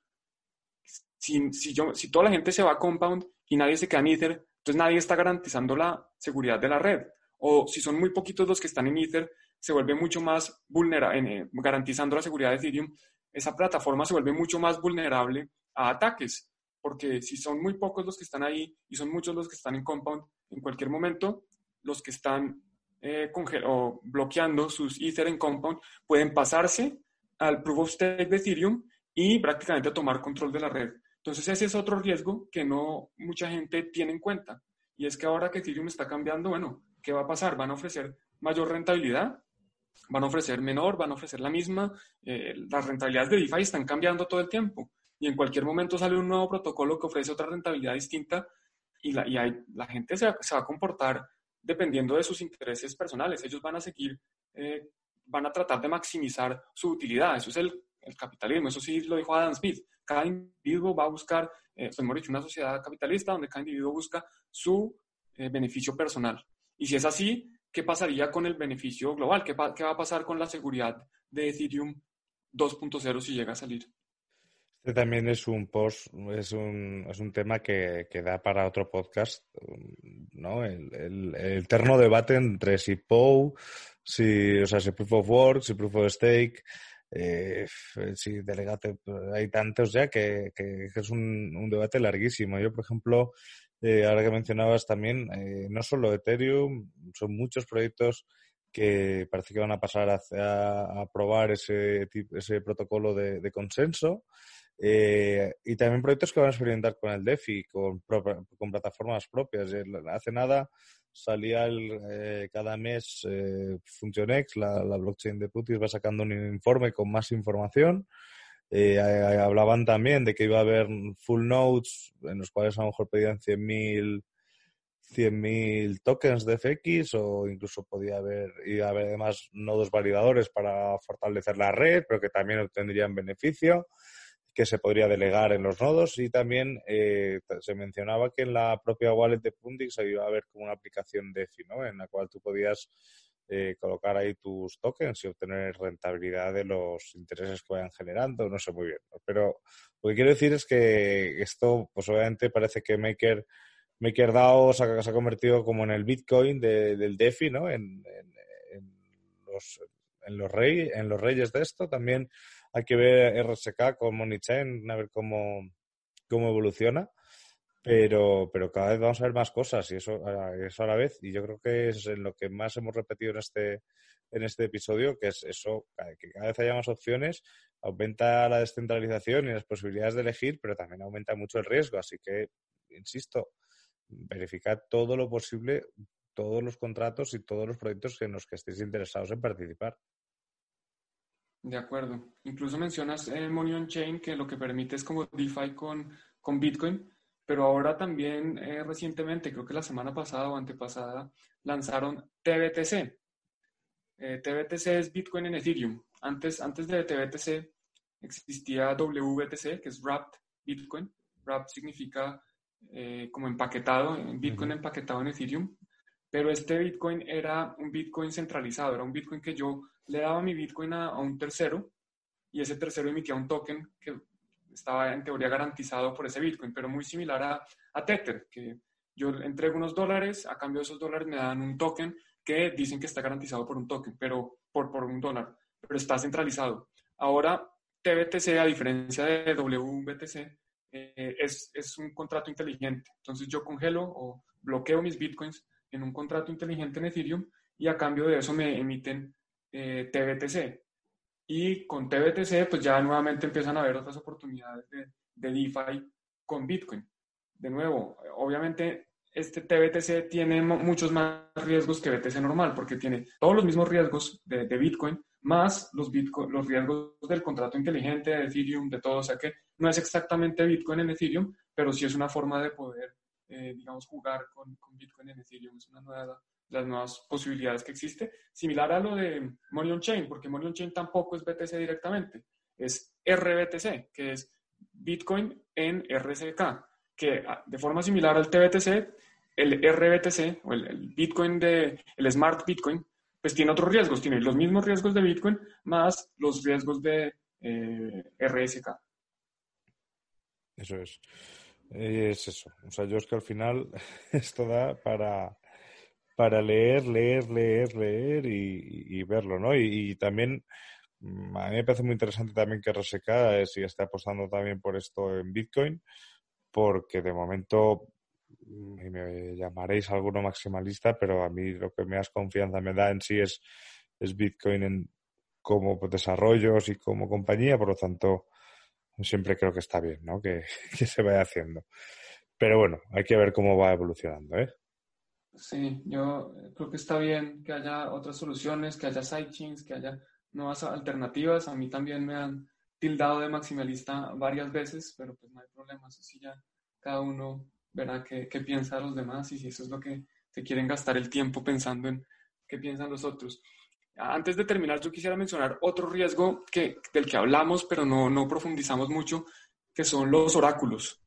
si, si, yo, si toda la gente se va a Compound y nadie se queda en Ether, entonces nadie está garantizando la seguridad de la red. O si son muy poquitos los que están en Ether, se vuelve mucho más vulnerable, eh, garantizando la seguridad de Ethereum, esa plataforma se vuelve mucho más vulnerable a ataques, porque si son muy pocos los que están ahí y son muchos los que están en Compound, en cualquier momento los que están eh, o bloqueando sus Ether en Compound pueden pasarse al Proof of Stake de Ethereum y prácticamente tomar control de la red. Entonces ese es otro riesgo que no mucha gente tiene en cuenta. Y es que ahora que Ethereum está cambiando, bueno, ¿qué va a pasar? ¿Van a ofrecer mayor rentabilidad? van a ofrecer menor, van a ofrecer la misma. Eh, las rentabilidades de DeFi están cambiando todo el tiempo y en cualquier momento sale un nuevo protocolo que ofrece otra rentabilidad distinta y la, y la gente se va, se va, a comportar dependiendo de sus intereses personales. Ellos van a seguir, eh, van a tratar de maximizar su utilidad. Eso es el, el, capitalismo, eso sí lo dijo Adam Smith. Cada individuo va a buscar, eh, hemos dicho, una sociedad capitalista donde cada individuo busca su eh, beneficio personal. Y si es así, ¿qué pasaría con el beneficio global? ¿Qué, ¿Qué, va a pasar con la seguridad de Ethereum 2.0 si llega a salir? Este también es un post, es un, es un tema que, que da para otro podcast, ¿no? El, el, el, eterno debate entre si POW, si, o sea, si Proof of Work, si Proof of Stake, eh, si Delegate, hay tantos ya que, que es un, debate larguísimo. Yo, por ejemplo, eh, ahora que mencionabas también, eh, no solo Ethereum, son muchos proyectos que parece que van a pasar a, a probar ese, ese protocolo de, de consenso. Eh, y también proyectos que van a experimentar con el DeFi, con, con plataformas propias. Hace nada salía el, eh, cada mes eh, la, blockchain de Putis, va sacando un informe con más información. Eh, hablaban también de que iba a haber full nodes en los cuales a lo mejor pedían 100.000 100.000 tokens de FX o incluso podía haber, y haber además nodos validadores para fortalecer la red, pero que también obtendrían beneficio que se podría delegar en los nodos y también eh, se mencionaba que en la propia wallet de Pundix iba a haber como una aplicación DeFi, ¿no? En la cual tú podías eh, colocar ahí tus tokens y obtener rentabilidad de los intereses que vayan generando, no sé muy bien. Pero lo que quiero decir es que esto, pues obviamente parece que Maker, MakerDAO se ha, se ha convertido como en el Bitcoin de, del DeFi, ¿no? En, en, los, en, los rey, en los reyes de esto. También hay que ver RSK con MoneyChain, a ver cómo, cómo evoluciona pero, pero cada vez vamos a ver más cosas y eso, eso a la vez. Y yo creo que es en lo que más hemos repetido en este, en este episodio, que es eso, que cada vez haya más opciones, aumenta la descentralización y las posibilidades de elegir, pero también aumenta mucho el riesgo. Así que, insisto, verificad todo lo posible, todos los contratos y todos los proyectos en los que estéis interesados en participar. De acuerdo. Incluso mencionas eh, Money on Chain, que lo que permite es como DeFi con, con Bitcoin pero ahora también eh, recientemente, creo que la semana pasada o antepasada, lanzaron TBTC. Eh, TBTC es Bitcoin en Ethereum. Antes, antes de TBTC existía WBTC, que es Wrapped Bitcoin. Wrapped significa eh, como empaquetado, Bitcoin empaquetado en Ethereum. Pero este Bitcoin era un Bitcoin centralizado, era un Bitcoin que yo le daba mi Bitcoin a, un tercero y ese tercero emitía un token que estaba en teoría garantizado por ese Bitcoin, pero muy similar a, a Tether, que yo entrego unos dólares, a cambio de esos dólares me dan un token que dicen que está garantizado por un token, pero por, por un dólar, pero está centralizado. Ahora, TBTC, a diferencia de WBTC, eh, es, es, un contrato inteligente. Entonces yo congelo o bloqueo mis bitcoins en un contrato inteligente en Ethereum y a cambio de eso me emiten eh, TBTC. Y con TBTC, pues ya nuevamente empiezan a haber otras oportunidades de, de DeFi con Bitcoin. De nuevo, obviamente este TBTC tiene muchos más riesgos que BTC normal, porque tiene todos los mismos riesgos de, de Bitcoin, más los, Bitcoin, los riesgos del contrato inteligente, de Ethereum, de todo. O sea que no es exactamente Bitcoin en Ethereum, pero sí es una forma de poder, eh, digamos, jugar con, con, Bitcoin en Ethereum. Es una nueva, las nuevas posibilidades que existe. Similar a lo de Money on Chain, porque Money on Chain tampoco es BTC directamente, es RBTC, que es Bitcoin en RCK, que ah, de forma similar al TBTC, el RBTC o el, Bitcoin de, el Smart Bitcoin, pues tiene otros riesgos, tiene los mismos riesgos de Bitcoin más los riesgos de eh, RSK. Eso es. Es eso. O sea, yo es que al final esto da para, para leer, leer, leer, leer y, verlo, ¿no? Y, también mm, a mí me parece muy interesante también que RSK siga esté apostando también por esto en Bitcoin, porque de momento mm, y me llamaréis alguno maximalista, pero a mí lo que más confianza me da en sí es, es Bitcoin en como desarrollos y como compañía, por lo tanto, siempre creo que está bien, ¿no? Que, que se vaya haciendo. Pero bueno, hay que ver cómo va evolucionando, ¿eh? Sí, yo creo que está bien que haya otras soluciones, que haya sidechains, que haya nuevas alternativas. A mí también me han tildado de maximalista varias veces, pero pues no hay problema. Eso sí, ya cada uno verá qué, qué piensa los demás y si eso es lo que se quieren gastar el tiempo pensando en qué piensan los otros. Antes de terminar, yo quisiera mencionar otro riesgo que, del que hablamos, pero no, no profundizamos mucho, que son los oráculos.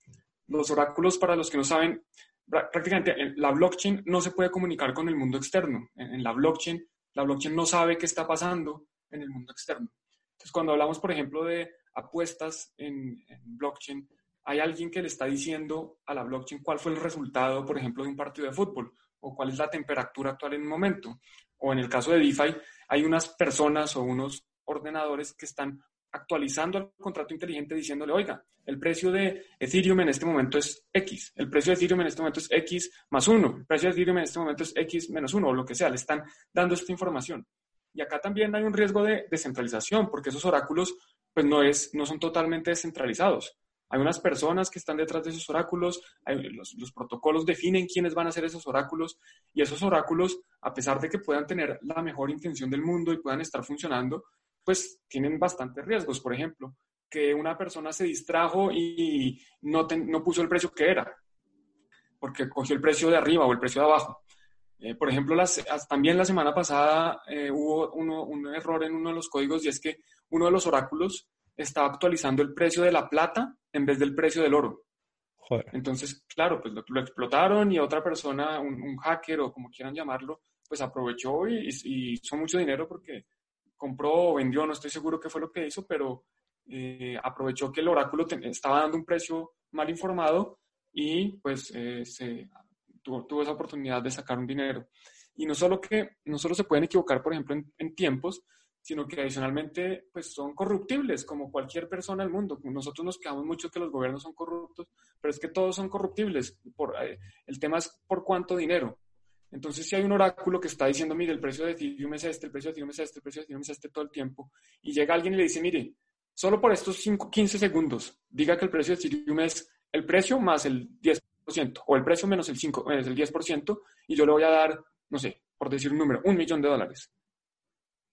Los oráculos, para los que no saben, prácticamente la blockchain no se puede comunicar con el mundo externo. En, la blockchain, la blockchain no sabe qué está pasando en el mundo externo. Entonces, cuando hablamos, por ejemplo, de apuestas en, en blockchain, hay alguien que le está diciendo a la blockchain cuál fue el resultado, por ejemplo, de un partido de fútbol o cuál es la temperatura actual en un momento. O en el caso de DeFi, hay unas personas o unos ordenadores que están actualizando el contrato inteligente diciéndole, oiga, el precio de Ethereum en este momento es X, el precio de Ethereum en este momento es X más 1, el precio de Ethereum en este momento es X menos 1, o lo que sea, le están dando esta información. Y acá también hay un riesgo de descentralización, porque esos oráculos pues no, es, no son totalmente descentralizados. Hay unas personas que están detrás de esos oráculos, los, los, protocolos definen quiénes van a ser esos oráculos y esos oráculos, a pesar de que puedan tener la mejor intención del mundo y puedan estar funcionando, pues tienen bastantes riesgos. Por ejemplo, que una persona se distrajo y no, no puso el precio que era, porque cogió el precio de arriba o el precio de abajo. Eh, por ejemplo, las, también la semana pasada eh, hubo uno, un error en uno de los códigos y es que uno de los oráculos estaba actualizando el precio de la plata en vez del precio del oro. Entonces, claro, pues lo, explotaron y otra persona, un, hacker o como quieran llamarlo, pues aprovechó y, hizo mucho dinero porque compró o vendió, no estoy seguro qué fue lo que hizo, pero eh, aprovechó que el oráculo estaba dando un precio mal informado y pues eh, tuvo, esa oportunidad de sacar un dinero. Y no solo que no solo se pueden equivocar, por ejemplo, en, tiempos, sino que adicionalmente pues son corruptibles como cualquier persona del mundo. Nosotros nos quedamos mucho que los gobiernos son corruptos, pero es que todos son corruptibles. Eh, el tema es por cuánto dinero. Entonces, si hay un oráculo que está diciendo, mire, el precio de Ethereum es este, el precio de Ethereum es este, el precio de Ethereum es este todo el tiempo, y llega alguien y le dice, mire, solo por estos 5, 15 segundos, diga que el precio de Ethereum es el precio más el 10%, o el precio menos el 5, es el 10%, y yo le voy a dar, no sé, por decir un número, un millón de dólares.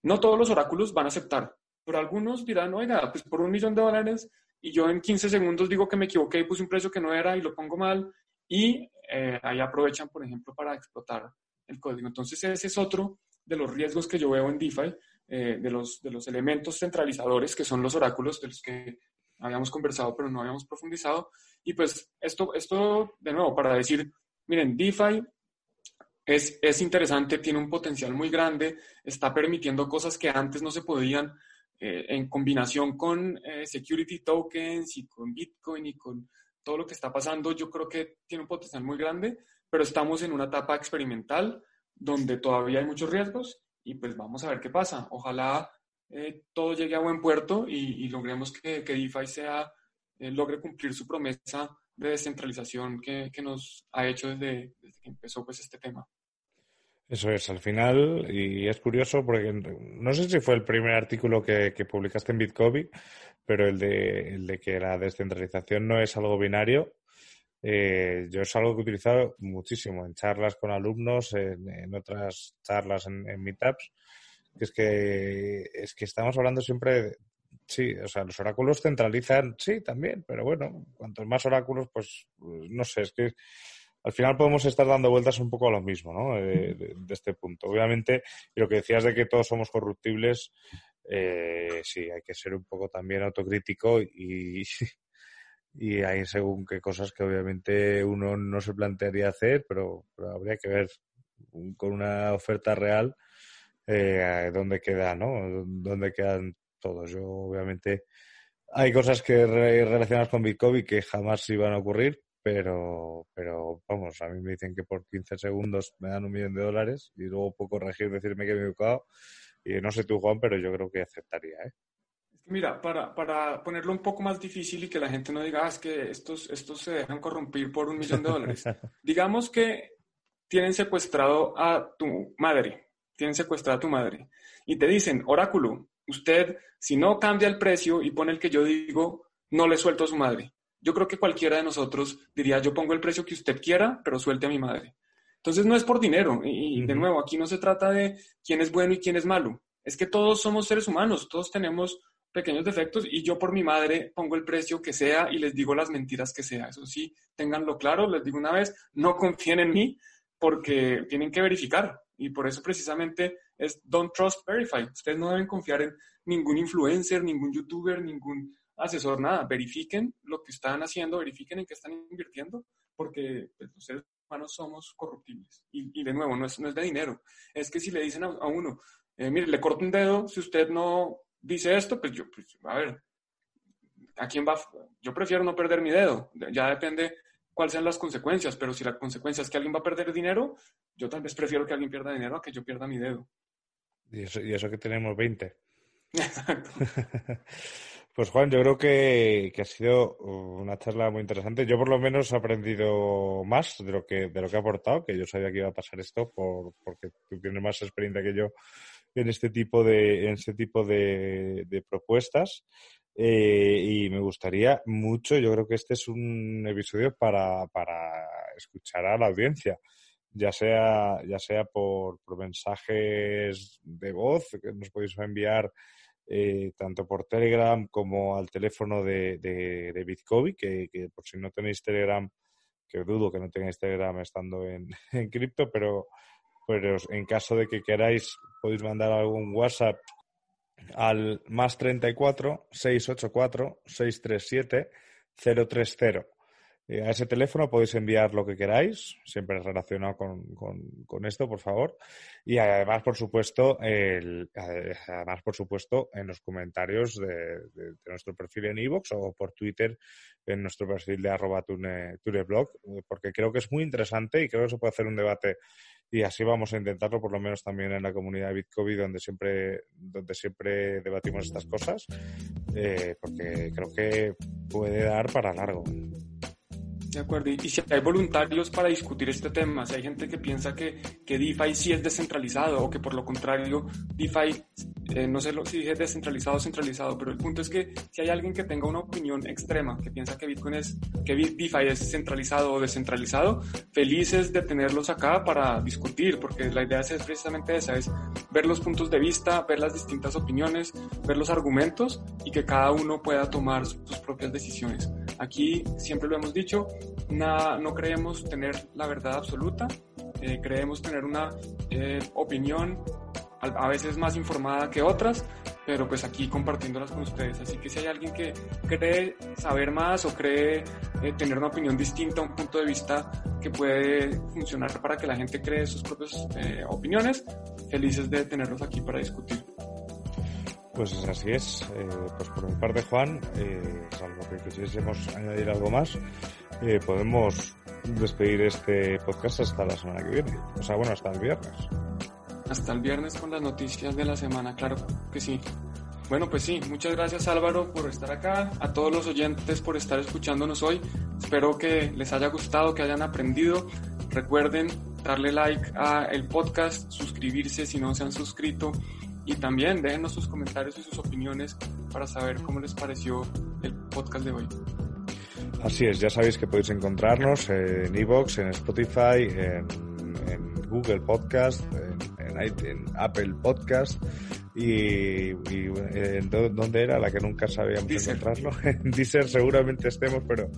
No todos los oráculos van a aceptar, pero algunos dirán, oiga, pues por un millón de dólares y yo en 15 segundos digo que me equivoqué y puse un precio que no era y lo pongo mal y eh, ahí aprovechan, por ejemplo, para explotar el código. Entonces ese es otro de los riesgos que yo veo en DeFi, eh, de, los, de los elementos centralizadores que son los oráculos, de los que habíamos conversado pero no habíamos profundizado. Y pues esto, esto de nuevo, para decir, miren, DeFi es, interesante, tiene un potencial muy grande, está permitiendo cosas que antes no se podían. eh, en combinación con eh, security tokens y con Bitcoin y con todo lo que está pasando, yo creo que tiene un potencial muy grande, pero estamos en una etapa experimental donde todavía hay muchos riesgos y pues vamos a ver qué pasa. Ojalá eh, todo llegue a buen puerto y, logremos que, que, DeFi sea, logre cumplir su promesa de descentralización que, que nos ha hecho desde, desde, que empezó pues este tema. Eso es, al final, y es curioso porque no sé si fue el primer artículo que, publicaste en Bitcoin, pero el de, el de que la descentralización no es algo binario, eh, yo es algo que he utilizado muchísimo en charlas con alumnos, en, otras charlas en, en, meetups, que es que es que estamos hablando siempre, de, sí, o sea, los oráculos centralizan, sí, también, pero bueno, cuantos más oráculos, pues, no sé, es que al final podemos estar dando vueltas un poco a lo mismo, ¿no? De, este punto. Obviamente, y lo que decías de que todos somos corruptibles, eh, sí, hay que ser un poco también autocrítico y, y hay según qué cosas que obviamente uno no se plantearía hacer, pero, habría que ver con una oferta real eh, dónde queda, ¿no? Dónde quedan todos. Yo obviamente hay cosas que relacionadas con Bitcoin que jamás iban a ocurrir, pero, pero vamos, a mí me dicen que por 15 segundos me dan un millón de dólares y luego puedo corregir, decirme que me he equivocado. Y no sé tú, Juan, pero yo creo que aceptaría, ¿eh? Mira, para, para ponerlo un poco más difícil y que la gente no diga, ah, es que estos, estos se dejan corrompir por un millón de dólares. Digamos que tienen secuestrado a tu madre, tienen secuestrado a tu madre y te dicen, oráculo, usted si no cambia el precio y pone el que yo digo, no le suelto a su madre yo creo que cualquiera de nosotros diría, yo pongo el precio que usted quiera, pero suelte a mi madre. Entonces no es por dinero. Y, de nuevo, aquí no se trata de quién es bueno y quién es malo. Es que todos somos seres humanos, todos tenemos pequeños defectos y yo por mi madre pongo el precio que sea y les digo las mentiras que sea. Eso sí, ténganlo claro, les digo una vez, no confíen en mí porque tienen que verificar. Y por eso precisamente es don't trust, verify. Ustedes no deben confiar en ningún influencer, ningún youtuber, ningún asesor, nada, verifiquen lo que están haciendo, verifiquen en qué están invirtiendo, porque pues, los seres humanos somos corruptibles. Y, de nuevo, no es, no es, de dinero. Es que si le dicen a, uno, eh, mire, le corto un dedo, si usted no dice esto, pues yo, pues, a ver, ¿a quién va? Yo prefiero no perder mi dedo. Ya depende cuáles sean las consecuencias, pero si la consecuencia es que alguien va a perder dinero, yo tal vez prefiero que alguien pierda dinero a que yo pierda mi dedo. Y eso, y eso que tenemos 20. Exacto. Pues Juan, yo creo que, ha sido una charla muy interesante. Yo por lo menos he aprendido más de lo que, de lo que ha aportado, que yo sabía que iba a pasar esto por, porque tú tienes más experiencia que yo en este tipo de, en este tipo de, propuestas. Eh, y me gustaría mucho, yo creo que este es un episodio para, para escuchar a la audiencia ya sea, ya sea por, por mensajes de voz que nos podéis enviar eh, tanto por Telegram como al teléfono de, de, Bitcoin, que, por si no tenéis Telegram, que dudo que no tengáis Telegram estando en, en cripto, pero, pero en caso de que queráis podéis mandar algún WhatsApp al más 34 684 637 030. Eh, a ese teléfono podéis enviar lo que queráis, siempre relacionado con, con, esto, por favor. Y además, por supuesto, el, además, por supuesto, en los comentarios de, nuestro perfil en iVoox o por Twitter en nuestro perfil de arroba tuneblog, eh, porque creo que es muy interesante y creo que se puede hacer un debate y así vamos a intentarlo, por lo menos también en la comunidad de Bitcoin, donde siempre, donde siempre debatimos estas cosas, eh, porque creo que puede dar para largo. De acuerdo, y, si hay voluntarios para discutir este tema, si hay gente que piensa que, que DeFi sí es descentralizado o que por lo contrario DeFi, eh, no sé si es descentralizado o centralizado, pero el punto es que si hay alguien que tenga una opinión extrema, que piensa que Bitcoin es, que DeFi es centralizado o descentralizado, felices de tenerlos acá para discutir, porque la idea es precisamente esa, es ver los puntos de vista, ver las distintas opiniones, ver los argumentos y que cada uno pueda tomar sus propias decisiones. Aquí siempre lo hemos dicho, no creemos tener la verdad absoluta, eh, creemos tener una eh, opinión a, veces más informada que otras, pero pues aquí compartiéndolas con ustedes. Así que si hay alguien que cree saber más o cree eh, tener una opinión distinta, un punto de vista que puede funcionar para que la gente cree sus propias opiniones, felices de tenerlos aquí para discutir. Pues así es. Eh, pues por mi parte, Juan, eh, salvo que quisiésemos añadir algo más, eh, podemos despedir este podcast hasta la semana que viene. O sea, bueno, hasta el viernes. Hasta el viernes con las noticias de la semana, claro que sí. Bueno, pues sí, muchas gracias Álvaro por estar acá, a todos los oyentes por estar escuchándonos hoy. Espero que les haya gustado, que hayan aprendido. Recuerden darle like a el podcast, suscribirse si no se han suscrito y también déjenos sus comentarios y sus opiniones para saber cómo les pareció el podcast de hoy. Así es, ya sabéis que podéis encontrarnos en Evox, en Spotify, en, Google Podcast, en, Apple Podcast y, en dónde era la que nunca sabíamos encontrarlo. En Deezer seguramente estemos, pero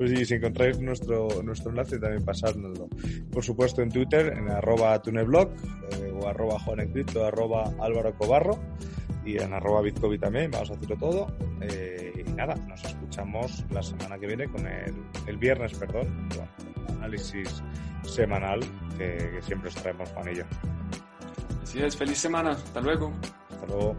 pues, si encontráis nuestro, nuestro enlace también pasárnoslo. Por supuesto en Twitter, en arroba tuneblog eh, o arroba o arroba álvaro cobarro y en arroba bitcovi también, vamos a hacerlo todo. Eh, y nada, nos escuchamos la semana que viene con el, el viernes, perdón, con análisis semanal que, que siempre os traemos Juan y yo. Así es, feliz semana, hasta luego. Hasta luego.